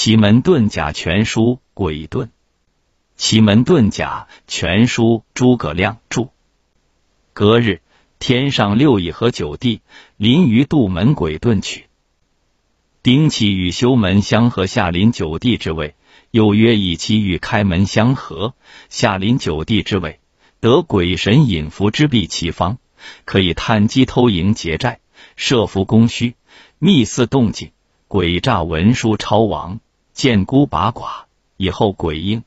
奇门遁甲全书鬼遁，奇门遁甲全书诸葛亮著。隔日，天上六乙和九地临于杜门鬼遁去。丁启与修门相合，下临九地之位。又曰以其与开门相合，下临九地之位，得鬼神引伏之弊其方，可以探机偷营劫寨，设伏攻虚，密肆动静，诡诈文书超王，见孤拔寡，以后鬼应。